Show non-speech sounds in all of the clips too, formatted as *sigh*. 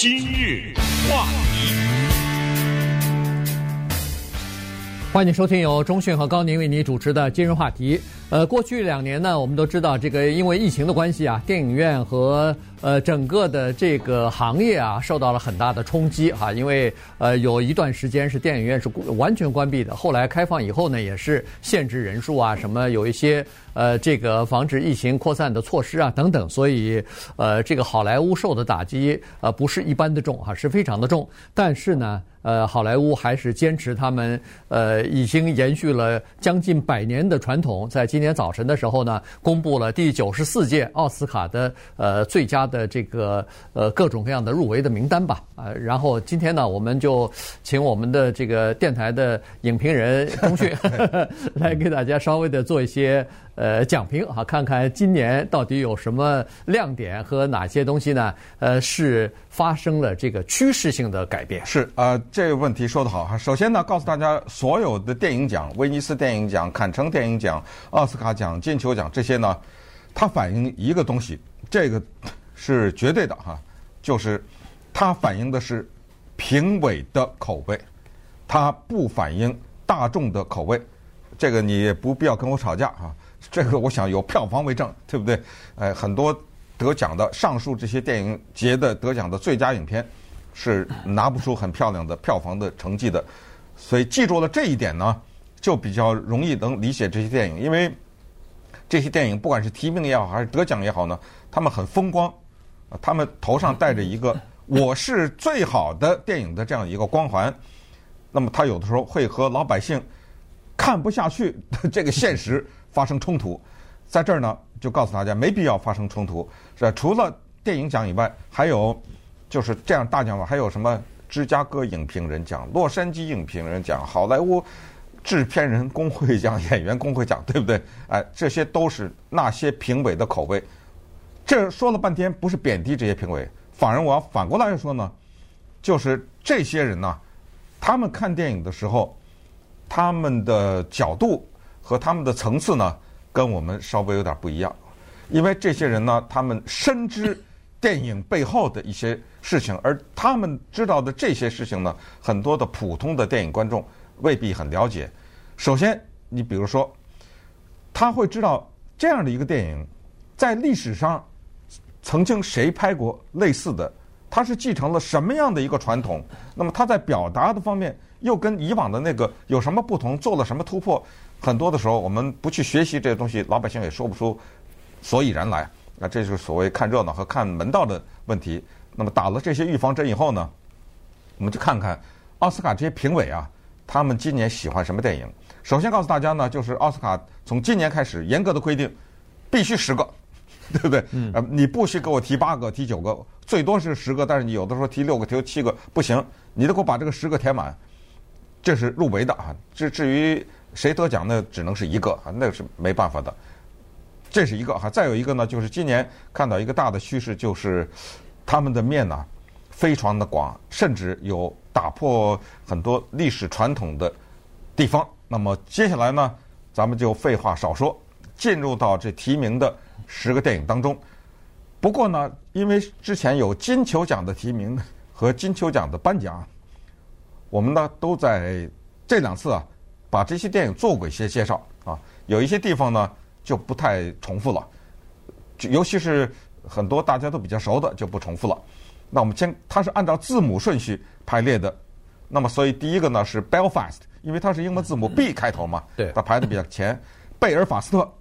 今日话题，欢迎收听由中讯和高宁为你主持的今日话题。呃，过去两年呢，我们都知道这个因为疫情的关系啊，电影院和呃整个的这个行业啊受到了很大的冲击哈、啊。因为呃有一段时间是电影院是完全关闭的，后来开放以后呢，也是限制人数啊，什么有一些呃这个防止疫情扩散的措施啊等等，所以呃这个好莱坞受的打击呃不是一般的重哈、啊，是非常的重。但是呢，呃好莱坞还是坚持他们呃已经延续了将近百年的传统，在今今天早晨的时候呢，公布了第九十四届奥斯卡的呃最佳的这个呃各种各样的入围的名单吧，呃，然后今天呢，我们就请我们的这个电台的影评人钟迅 *laughs* 来给大家稍微的做一些呃讲评啊，看看今年到底有什么亮点和哪些东西呢？呃，是发生了这个趋势性的改变。是啊，呃，这个问题说得好哈。首先呢，告诉大家，所有的电影奖，威尼斯电影奖、坎城电影奖、奥斯卡奖、金球奖这些呢，它反映一个东西，这个是绝对的哈，就是它反映的是评委的口味，它不反映大众的口味。这个你也不必要跟我吵架哈，这个我想有票房为证，对不对？呃，很多得奖的上述这些电影节的得奖的最佳影片，是拿不出很漂亮的票房的成绩的，所以记住了这一点呢。就比较容易能理解这些电影，因为这些电影不管是提名也好，还是得奖也好呢，他们很风光，啊，他们头上戴着一个 *laughs* “我是最好的电影”的这样一个光环，那么他有的时候会和老百姓看不下去的 *laughs* 这个现实发生冲突。在这儿呢，就告诉大家没必要发生冲突，是吧？除了电影奖以外，还有就是这样大奖吧，还有什么芝加哥影评人奖、洛杉矶影评人奖、好莱坞。制片人工会奖、*laughs* 演员工会奖，对不对？哎，这些都是那些评委的口味。这说了半天，不是贬低这些评委，反而我要反过来说呢，就是这些人呢，他们看电影的时候，他们的角度和他们的层次呢，跟我们稍微有点不一样。因为这些人呢，他们深知电影背后的一些事情，而他们知道的这些事情呢，很多的普通的电影观众未必很了解。首先，你比如说，他会知道这样的一个电影，在历史上曾经谁拍过类似的，他是继承了什么样的一个传统？那么他在表达的方面又跟以往的那个有什么不同？做了什么突破？很多的时候，我们不去学习这些东西，老百姓也说不出所以然来。那这就是所谓看热闹和看门道的问题。那么打了这些预防针以后呢，我们就看看奥斯卡这些评委啊，他们今年喜欢什么电影？首先告诉大家呢，就是奥斯卡从今年开始严格的规定，必须十个，对不对？嗯。呃，你不许给我提八个、提九个，最多是十个，但是你有的时候提六个、提七个不行，你得给我把这个十个填满，这是入围的啊。至至于谁得奖，那只能是一个啊，那是没办法的。这是一个哈，再有一个呢，就是今年看到一个大的趋势，就是他们的面呢非常的广，甚至有打破很多历史传统的地方。那么接下来呢，咱们就废话少说，进入到这提名的十个电影当中。不过呢，因为之前有金球奖的提名和金球奖的颁奖，我们呢都在这两次啊，把这些电影做过一些介绍啊。有一些地方呢就不太重复了，尤其是很多大家都比较熟的就不重复了。那我们先，它是按照字母顺序排列的。那么，所以第一个呢是 Belfast，因为它是英文字母 B 开头嘛，对，它排的比较前。贝尔法斯特，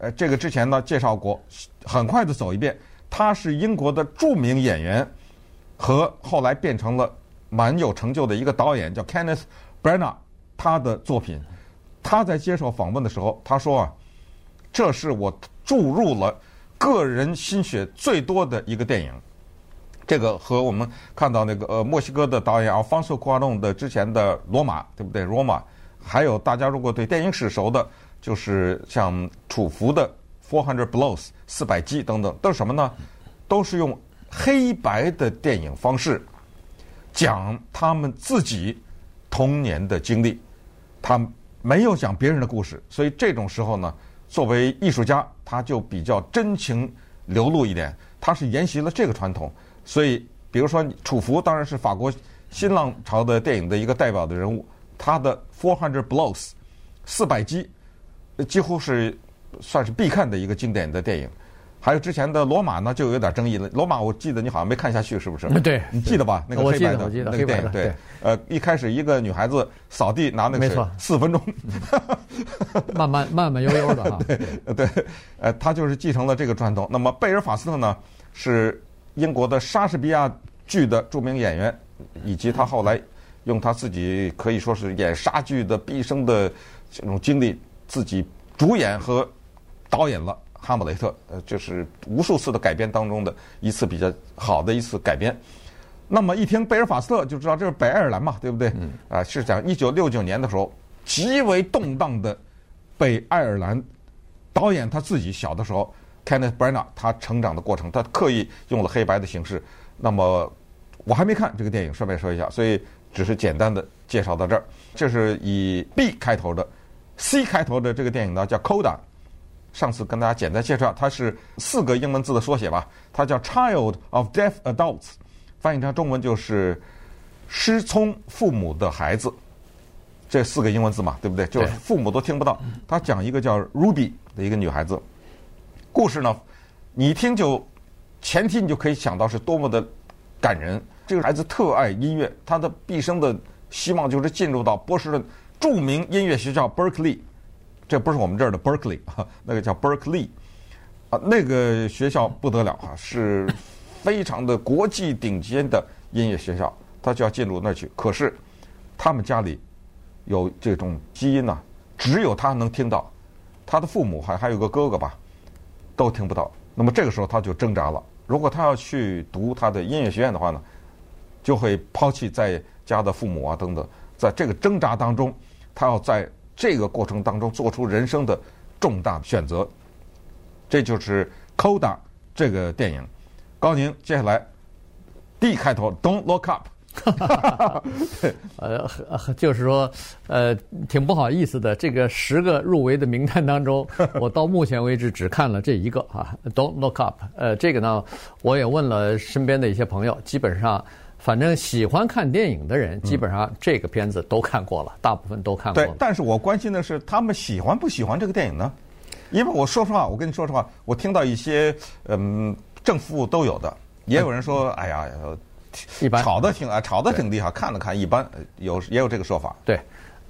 呃，这个之前呢介绍过，很快的走一遍。他是英国的著名演员，和后来变成了蛮有成就的一个导演，叫 Kenneth Branagh。他的作品，他在接受访问的时候，他说啊，这是我注入了个人心血最多的一个电影。这个和我们看到那个呃墨西哥的导演 Alfonso Cuarón 的之前的《罗马》，对不对？《罗马》，还有大家如果对电影史熟的，就是像楚浮的《Four Hundred Blows》四百击等等，都是什么呢？都是用黑白的电影方式讲他们自己童年的经历，他没有讲别人的故事，所以这种时候呢，作为艺术家，他就比较真情流露一点，他是沿袭了这个传统。所以比如说楚服，当然是法国新浪潮的电影的一个代表的人物，他的《Four Hundred Blows》四百击，几乎是算是必看的一个经典的电影。还有之前的《罗马》呢，就有点争议了。《罗马》我记得你好像没看下去，是不是？对，你记得吧？那个黑白的那个电影，对。呃，一开始一个女孩子扫地拿那个水，四分钟，慢慢慢慢悠悠的哈。*laughs* 对对，呃，他就是继承了这个传统。那么贝尔法斯特呢，是英国的莎士比亚剧的著名演员，以及他后来用他自己可以说是演莎剧的毕生的这种经历，自己主演和导演了。哈姆雷特，呃，就是无数次的改编当中的一次比较好的一次改编。那么一听贝尔法斯特就知道这是北爱尔兰嘛，对不对？嗯。啊，是讲一九六九年的时候极为动荡的北爱尔兰导演他自己小的时候，Kenneth Branagh 他成长的过程，他刻意用了黑白的形式。那么我还没看这个电影，顺便说一下，所以只是简单的介绍到这儿。这是以 B 开头的，C 开头的这个电影呢，叫 Coda。上次跟大家简单介绍，它是四个英文字的缩写吧，它叫 Child of Deaf Adults，翻译成中文就是失聪父母的孩子，这四个英文字嘛，对不对？就是父母都听不到。他讲一个叫 Ruby 的一个女孩子，故事呢，你一听就前提你就可以想到是多么的感人。这个孩子特爱音乐，他的毕生的希望就是进入到波士顿著名音乐学校 Berkeley。这不是我们这儿的 Berkeley 啊，*laughs* 那个叫 Berkeley 啊，那个学校不得了啊，是非常的国际顶尖的音乐学校，他就要进入那去。可是他们家里有这种基因呢、只有他能听到，他的父母还还有个哥哥吧，都听不到。那么这个时候他就挣扎了，如果他要去读他的音乐学院的话呢，就会抛弃在家的父母啊等等，在这个挣扎当中，他要在。这个过程当中做出人生的重大选择，这就是《Coda》这个电影。高宁，接下来 D 开头，Don't Look Up。*laughs* 呃，就是说，呃，挺不好意思的。这个十个入围的名单当中，我到目前为止只看了这一个啊，《Don't Look Up》。呃，这个呢，我也问了身边的一些朋友，基本上。反正喜欢看电影的人，基本上这个片子都看过了，大部分都看过了。对，但是我关心的是他们喜欢不喜欢这个电影呢？因为我说实话，我跟你说实话，我听到一些嗯正负都有的，也有人说，哎呀，一般，吵得挺啊，吵得挺厉害，看了看一般，有也有这个说法。对。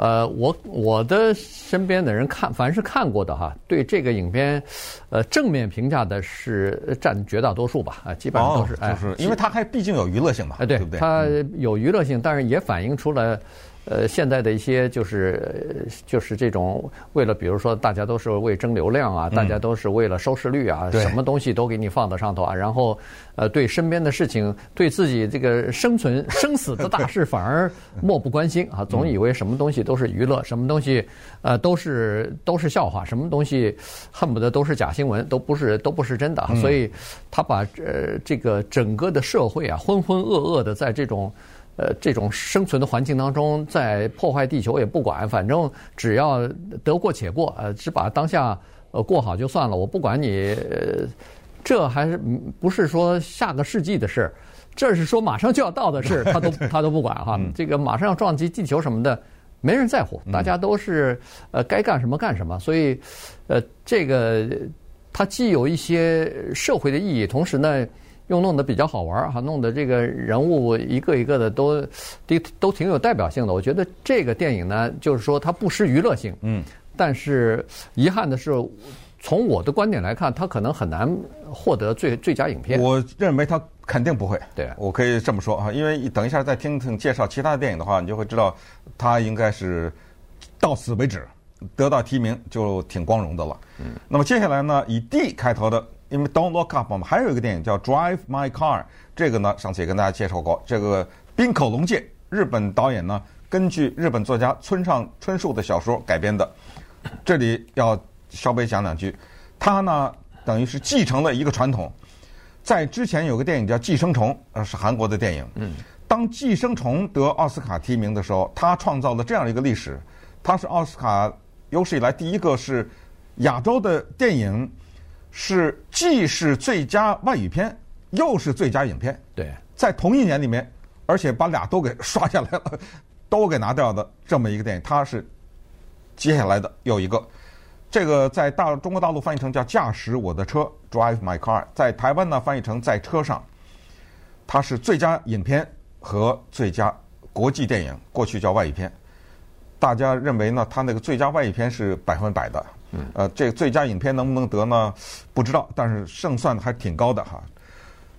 呃，我我的身边的人看，凡是看过的哈，对这个影片，呃，正面评价的是占绝大多数吧，啊，基本上都是，哦、就是因为它还毕竟有娱乐性嘛，哎，对，对不对？它有娱乐性，但是也反映出了。呃，现在的一些就是就是这种为了，比如说大家都是为争流量啊，嗯、大家都是为了收视率啊，什么东西都给你放到上头啊，然后呃，对身边的事情，对自己这个生存 *laughs* 生死的大事反而漠不关心啊，总以为什么东西都是娱乐，什么东西呃都是都是笑话，什么东西恨不得都是假新闻，都不是都不是真的，所以他把呃这个整个的社会啊浑浑噩噩的在这种。呃，这种生存的环境当中，在破坏地球也不管，反正只要得过且过，呃，只把当下呃过好就算了。我不管你，呃，这还是不是说下个世纪的事？这是说马上就要到的事，他都他都不管哈。这个马上要撞击地球什么的，没人在乎，大家都是呃该干什么干什么。所以，呃，这个它既有一些社会的意义，同时呢。又弄得比较好玩儿哈，弄得这个人物一个一个的都都都挺有代表性的。我觉得这个电影呢，就是说它不失娱乐性，嗯，但是遗憾的是，从我的观点来看，它可能很难获得最最佳影片。我认为它肯定不会，对，我可以这么说啊，因为等一下再听听介绍其他的电影的话，你就会知道它应该是到此为止，得到提名就挺光荣的了。嗯，那么接下来呢，以 D 开头的。因为 Don't Look Up 嘛，还有一个电影叫 Drive My Car，这个呢上次也跟大家介绍过。这个滨口龙介，日本导演呢，根据日本作家村上春树的小说改编的。这里要稍微讲两句，他呢等于是继承了一个传统，在之前有个电影叫《寄生虫》，呃是韩国的电影。嗯。当《寄生虫》得奥斯卡提名的时候，他创造了这样一个历史，他是奥斯卡有史以来第一个是亚洲的电影。是既是最佳外语片，又是最佳影片。对，在同一年里面，而且把俩都给刷下来了，都给拿掉的这么一个电影，它是接下来的又一个。这个在大中国大陆翻译成叫《驾驶我的车》（Drive My Car），在台湾呢翻译成《在车上》。它是最佳影片和最佳国际电影，过去叫外语片。大家认为呢，它那个最佳外语片是百分百的。呃，这最佳影片能不能得呢？不知道，但是胜算还挺高的哈。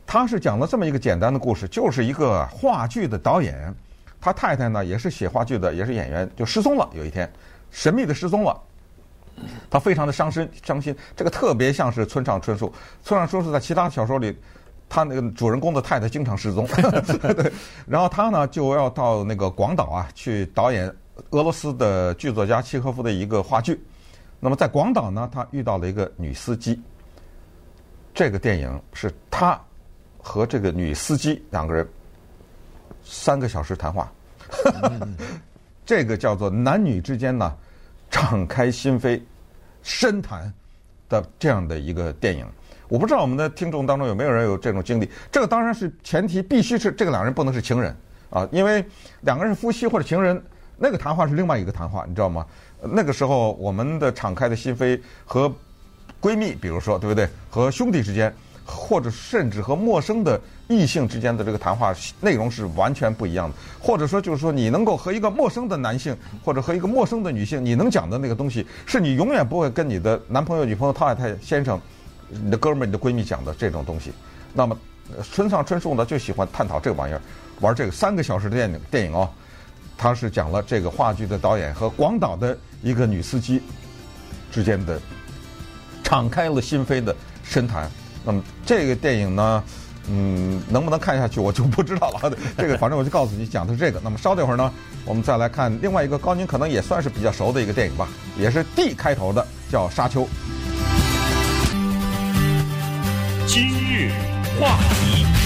他是讲了这么一个简单的故事，就是一个话剧的导演，他太太呢也是写话剧的，也是演员，就失踪了。有一天，神秘的失踪了。他非常的伤心，伤心。这个特别像是村上春树。村上春树在其他小说里，他那个主人公的太太经常失踪。*laughs* 然后他呢就要到那个广岛啊去导演俄罗斯的剧作家契诃夫的一个话剧。那么在广岛呢，他遇到了一个女司机。这个电影是他和这个女司机两个人三个小时谈话。*laughs* 这个叫做男女之间呢。敞开心扉、深谈的这样的一个电影，我不知道我们的听众当中有没有人有这种经历。这个当然是前提，必须是这个两人不能是情人啊，因为两个人是夫妻或者情人，那个谈话是另外一个谈话，你知道吗？那个时候我们的敞开的心扉和闺蜜，比如说对不对？和兄弟之间。或者甚至和陌生的异性之间的这个谈话内容是完全不一样的，或者说就是说你能够和一个陌生的男性或者和一个陌生的女性，你能讲的那个东西，是你永远不会跟你的男朋友、女朋友、太太、先生、你的哥们儿、你的闺蜜讲的这种东西。那么，村上春树呢就喜欢探讨这个玩意儿，玩这个三个小时的电影电影哦，他是讲了这个话剧的导演和广岛的一个女司机之间的敞开了心扉的深谈。那么这个电影呢，嗯，能不能看下去我就不知道了。这个反正我就告诉你，讲的是这个。那么稍等会儿呢，我们再来看另外一个高宁可能也算是比较熟的一个电影吧，也是 D 开头的，叫《沙丘》。今日话题。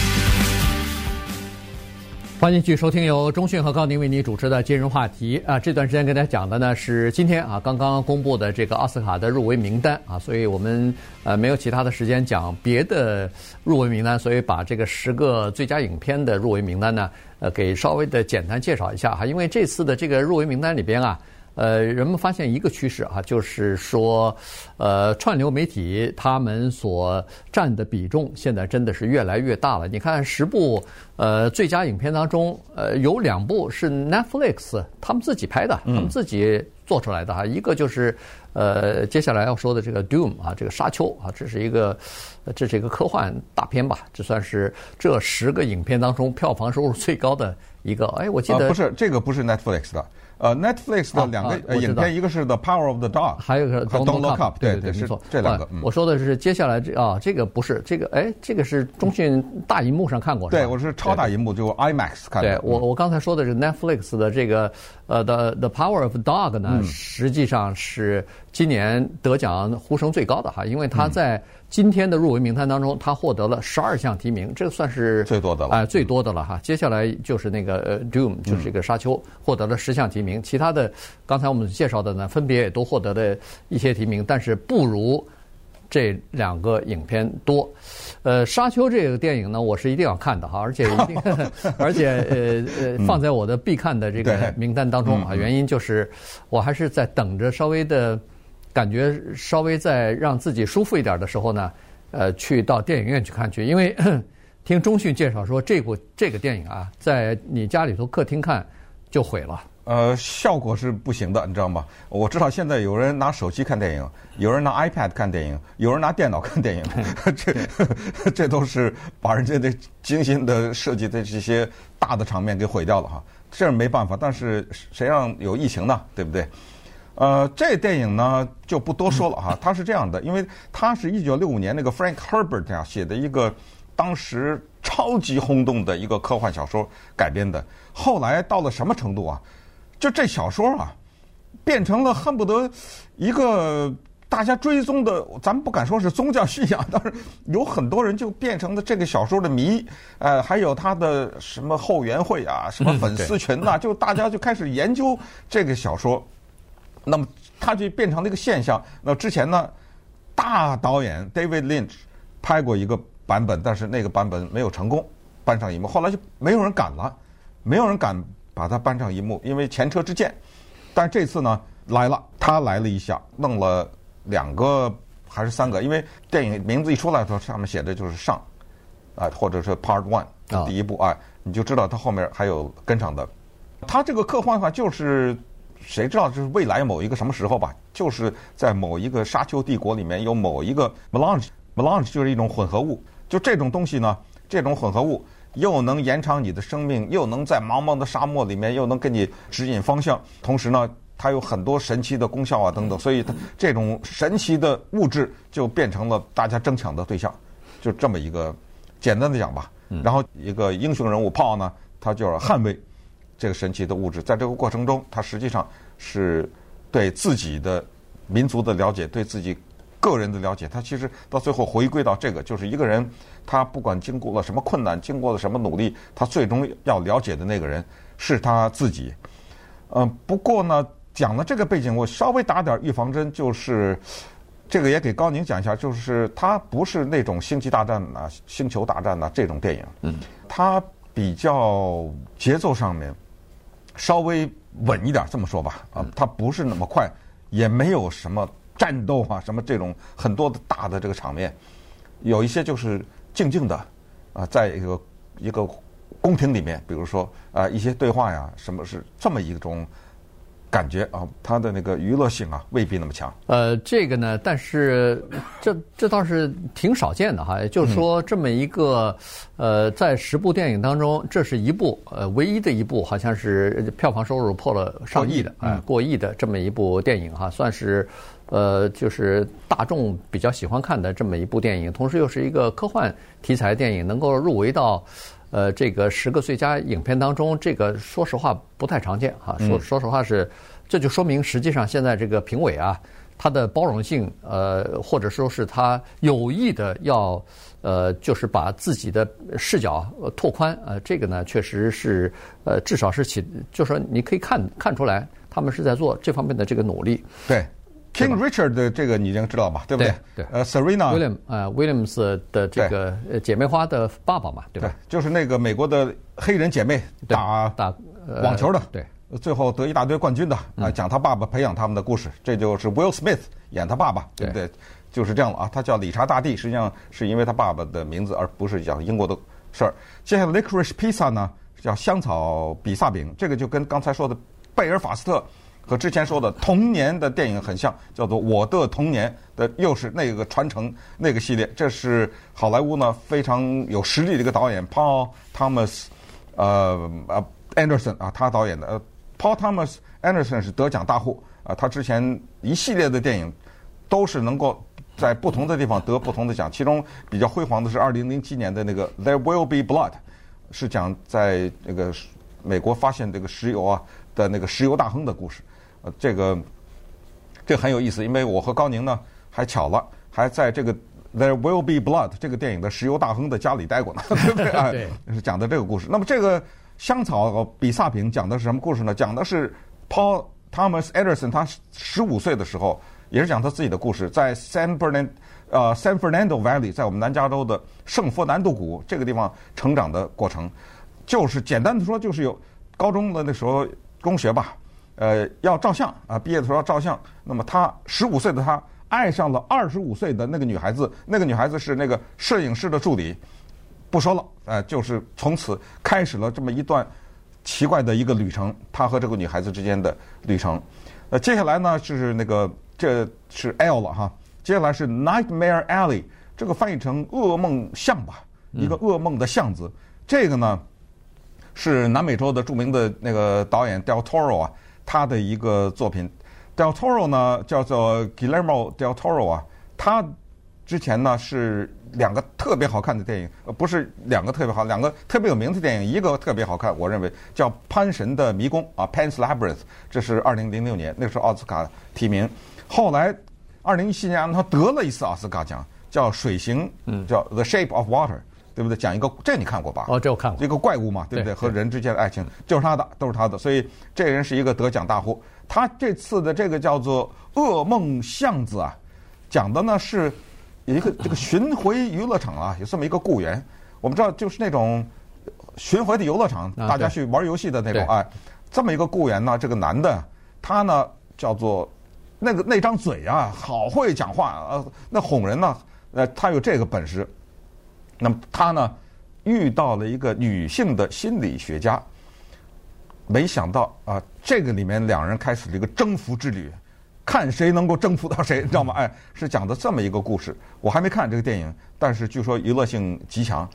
欢迎继续收听由中讯和高宁为你主持的金融话题。啊，这段时间跟大家讲的呢是今天啊刚刚公布的这个奥斯卡的入围名单。啊，所以我们呃没有其他的时间讲别的入围名单，所以把这个十个最佳影片的入围名单呢呃给稍微的简单介绍一下哈，因为这次的这个入围名单里边啊。呃，人们发现一个趋势啊，就是说，呃，串流媒体他们所占的比重现在真的是越来越大了。你看，十部呃最佳影片当中，呃，有两部是 Netflix 他们自己拍的，他们自己做出来的一个就是呃接下来要说的这个 Doom 啊，这个沙丘啊，这是一个这是一个科幻大片吧？这算是这十个影片当中票房收入最高的一个。哎，我记得、呃、不是这个不是 Netflix 的。呃，Netflix 的两个影片，一个是《The Power of the Dog》，还有一个《Don't Look Up》。对对，没错，这两个。我说的是接下来这啊，这个不是这个，哎，这个是中讯大荧幕上看过。对，我是超大荧幕，就 IMAX 看的。对我，我刚才说的是 Netflix 的这个呃，《The The Power of the Dog》呢，实际上是今年得奖呼声最高的哈，因为他在。今天的入围名单当中，他获得了十二项提名，这个算是最多的了，哎，最多的了哈。接下来就是那个呃，Doom，就是这个沙丘，获得了十项提名。其他的，刚才我们介绍的呢，分别也都获得了一些提名，但是不如这两个影片多。呃，沙丘这个电影呢，我是一定要看的哈，而且一定，*laughs* *laughs* 而且呃呃，放在我的必看的这个名单当中啊。原因就是我还是在等着稍微的。感觉稍微再让自己舒服一点的时候呢，呃，去到电影院去看去，因为 *clears throat* 听中讯介绍说，这部这个电影啊，在你家里头客厅看就毁了。呃，效果是不行的，你知道吗？我知道现在有人拿手机看电影，有人拿 iPad 看电影，有人拿电脑看电影，*laughs* 这 *laughs* 这都是把人家的精心的设计的这些大的场面给毁掉了哈。这没办法，但是谁让有疫情呢？对不对？呃，这电影呢就不多说了哈，它是这样的，因为它是一九六五年那个 Frank Herbert 呀写的一个当时超级轰动的一个科幻小说改编的。后来到了什么程度啊？就这小说啊，变成了恨不得一个大家追踪的，咱们不敢说是宗教信仰，但是有很多人就变成了这个小说的迷。呃，还有他的什么后援会啊，什么粉丝群呐，就大家就开始研究这个小说。那么它就变成了一个现象。那之前呢，大导演 David Lynch 拍过一个版本，但是那个版本没有成功。搬上银幕。后来就没有人敢了，没有人敢把它搬上银幕，因为前车之鉴。但是这次呢来了，他来了一下，弄了两个还是三个？因为电影名字一出来的时候，上面写的就是上，啊，或者是 Part One 第一部啊，你就知道它后面还有跟上的。他这个科幻化就是。谁知道这是未来某一个什么时候吧？就是在某一个沙丘帝国里面有某一个 melange，melange 就是一种混合物。就这种东西呢，这种混合物又能延长你的生命，又能在茫茫的沙漠里面又能给你指引方向，同时呢，它有很多神奇的功效啊等等。所以它这种神奇的物质就变成了大家争抢的对象。就这么一个简单的讲吧。然后一个英雄人物 Paul 呢，他就是捍卫。这个神奇的物质，在这个过程中，他实际上是对自己的民族的了解，对自己个人的了解。他其实到最后回归到这个，就是一个人，他不管经过了什么困难，经过了什么努力，他最终要了解的那个人是他自己。嗯，不过呢，讲了这个背景，我稍微打点预防针，就是这个也给高宁讲一下，就是他不是那种星际大战啊、星球大战啊这种电影。嗯，他比较节奏上面。稍微稳一点，这么说吧，啊，它不是那么快，也没有什么战斗啊，什么这种很多的大的这个场面，有一些就是静静的，啊，在一个一个宫廷里面，比如说啊一些对话呀，什么是这么一种。感觉啊，它的那个娱乐性啊，未必那么强。呃，这个呢，但是这这倒是挺少见的哈。也就是说，这么一个呃，在十部电影当中，这是一部呃唯一的一部，好像是票房收入破了上亿的啊、呃，过亿的这么一部电影哈，算是呃就是大众比较喜欢看的这么一部电影，同时又是一个科幻题材电影，能够入围到。呃，这个十个最佳影片当中，这个说实话不太常见哈。说说实话是，这就说明实际上现在这个评委啊，他的包容性，呃，或者说是他有意的要，呃，就是把自己的视角拓宽，呃，这个呢确实是，呃，至少是起，就是说你可以看看出来，他们是在做这方面的这个努力。对。King Richard 的这个你已经知道吧？对不对？对。呃，Serena William 呃 Williams 的这个姐妹花的爸爸嘛，对吧？对，就是那个美国的黑人姐妹打打网球的，对，最后得一大堆冠军的啊，讲他爸爸培养他们的故事。这就是 Will Smith 演他爸爸，对不对？就是这样了啊。他叫理查大帝，实际上是因为他爸爸的名字，而不是讲英国的事儿。接下来 Licorice Pizza 呢，叫香草比萨饼，这个就跟刚才说的贝尔法斯特。和之前说的童年的电影很像，叫做《我的童年》的，又是那个传承那个系列。这是好莱坞呢非常有实力的一个导演 Paul Thomas，呃呃 Anderson 啊，他导演的。呃，Paul Thomas Anderson 是得奖大户啊，他之前一系列的电影都是能够在不同的地方得不同的奖，其中比较辉煌的是二零零七年的那个《There Will Be Blood》，是讲在那个美国发现这个石油啊的那个石油大亨的故事。呃，这个这很有意思，因为我和高宁呢还巧了，还在这个《There Will Be Blood》这个电影的石油大亨的家里待过呢，*laughs* 对不对？啊，是讲的这个故事。那么这个香草比萨饼讲的是什么故事呢？讲的是 Paul Thomas Anderson 他十五岁的时候，也是讲他自己的故事，在 San Fernando 呃 San Fernando Valley，在我们南加州的圣佛南度谷这个地方成长的过程，就是简单的说，就是有高中的那时候中学吧。呃，要照相啊，毕业的时候要照相。那么他十五岁的他爱上了二十五岁的那个女孩子，那个女孩子是那个摄影师的助理。不说了，呃，就是从此开始了这么一段奇怪的一个旅程，他和这个女孩子之间的旅程。呃，接下来呢就是那个这是 L 了哈，接下来是 Nightmare Alley，这个翻译成噩梦巷吧，一个噩梦的巷子。这个呢是南美洲的著名的那个导演 Del Toro 啊。他的一个作品，Del Toro 呢叫做 Guillermo del Toro 啊，他之前呢是两个特别好看的电影，呃，不是两个特别好，两个特别有名的电影，一个特别好看，我认为叫《潘神的迷宫》啊，《Pan's Labyrinth》，这是二零零六年，那个时候奥斯卡提名，后来二零一七年他得了一次奥斯卡奖，叫《水形》，嗯，叫《The Shape of Water》。对不对？讲一个，这你看过吧？哦，这我看过。一个怪物嘛，对不对？和人之间的爱情就是他的，都是他的。所以这人是一个得奖大户。他这次的这个叫做《噩梦巷子》啊，讲的呢是一个 *coughs* 这个巡回娱乐场啊，有这么一个雇员。我们知道，就是那种巡回的游乐场，啊大家去玩游戏的那种啊哎，这么一个雇员呢，这个男的他呢叫做那个那张嘴啊，好会讲话啊，那哄人呢，呃，他有这个本事。那么他呢遇到了一个女性的心理学家，没想到啊，这个里面两人开始了一个征服之旅，看谁能够征服到谁，你知道吗？哎，是讲的这么一个故事。我还没看这个电影，但是据说娱乐性极强。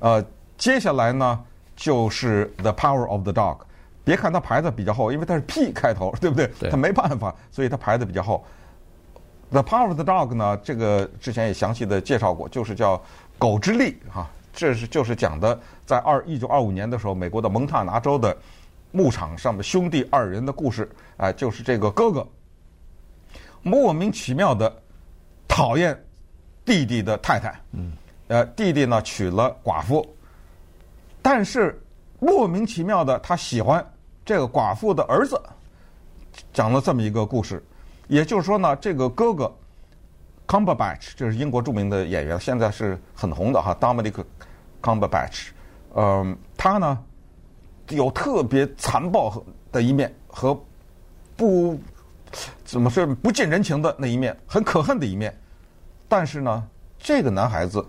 呃，接下来呢就是 The Power of the Dog。别看它牌子比较厚，因为它是 P 开头，对不对？对它没办法，所以它牌子比较厚。The Power of the Dog 呢，这个之前也详细的介绍过，就是叫狗之力哈、这是就是讲的在二一九二五年的时候，美国的蒙塔拿州的牧场上的兄弟二人的故事，哎、就是这个哥哥莫名其妙的讨厌弟弟的太太，嗯，呃，弟弟呢娶了寡妇，但是莫名其妙的他喜欢这个寡妇的儿子，讲了这么一个故事，也就是说呢，这个哥哥 Cumberbatch 这是英国著名的演员，现在是很红的哈，Dominic Cumberbatch，嗯，他呢有特别残暴的一面和不怎么说不近人情的那一面，很可恨的一面，但是呢，这个男孩子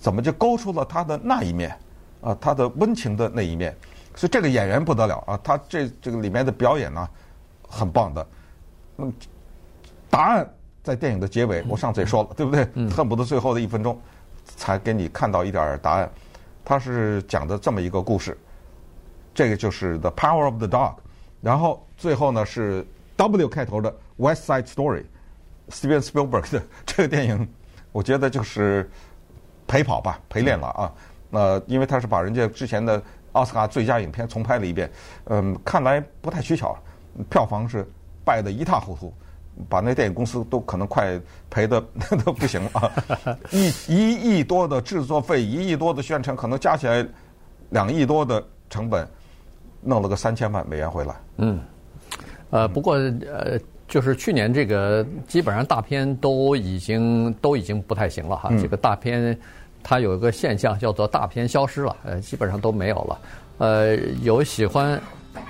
怎么就勾出了他的那一面啊，他的温情的那一面，所以这个演员不得了啊，他这这个里面的表演呢，很棒的。那么答案在电影的结尾，我上次也说了，对不对？恨不得最后的一分钟才给你看到一点答案。他是讲的这么一个故事，这个就是 The Power of the Dog，然后最后呢是 W 开头的 West Side Story，Steven Spielberg 的这个电影，我觉得就是陪跑吧，陪练了啊。呃，因为他是把人家之前的奥斯卡最佳影片重拍了一遍，嗯，看来不太取巧，票房是败得一塌糊涂，把那电影公司都可能快赔的 *laughs* 都不行了啊！一一亿多的制作费，一亿多的宣传，可能加起来两亿多的成本，弄了个三千万美元回来。嗯，呃，不过呃，就是去年这个基本上大片都已经都已经不太行了哈，这个大片它有一个现象叫做大片消失了，呃，基本上都没有了。呃，有喜欢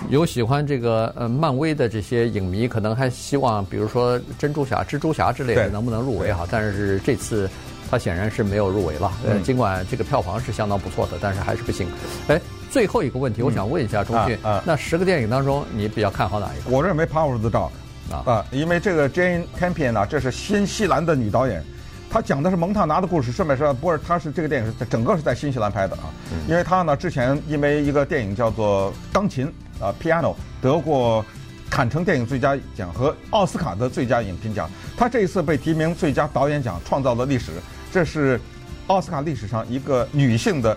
有喜欢这个呃漫威的这些影迷，可能还希望，比如说珍珠侠、蜘蛛侠之类的能不能入围哈，但是这次他显然是没有入围了。尽管这个票房是相当不错的，但是还是不行。哎，最后一个问题，我想问一下钟迅啊啊，那十个电影当中，你比较看好哪一个？我认为《Power of the Dog》啊啊，因为这个 Jane Campion 啊，这是新西兰的女导演，她讲的是蒙塔拿的故事。顺便说，不是，她是这个电影是整个是在新西兰拍的啊。因为她呢之前因为一个电影叫做《钢琴》啊，《Piano》得过坎城电影最佳奖和奥斯卡的最佳影评奖。他这一次被提名最佳导演奖，创造了历史。这是奥斯卡历史上一个女性的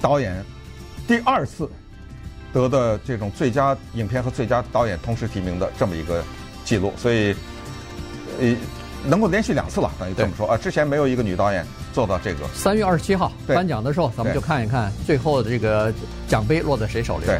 导演第二次得的这种最佳影片和最佳导演同时提名的这么一个记录，所以呃能够连续两次了，等于这么说啊，之前没有一个女导演做到这个。三月二十七号颁奖的时候，咱们就看一看最后的这个奖杯落在谁手里。对。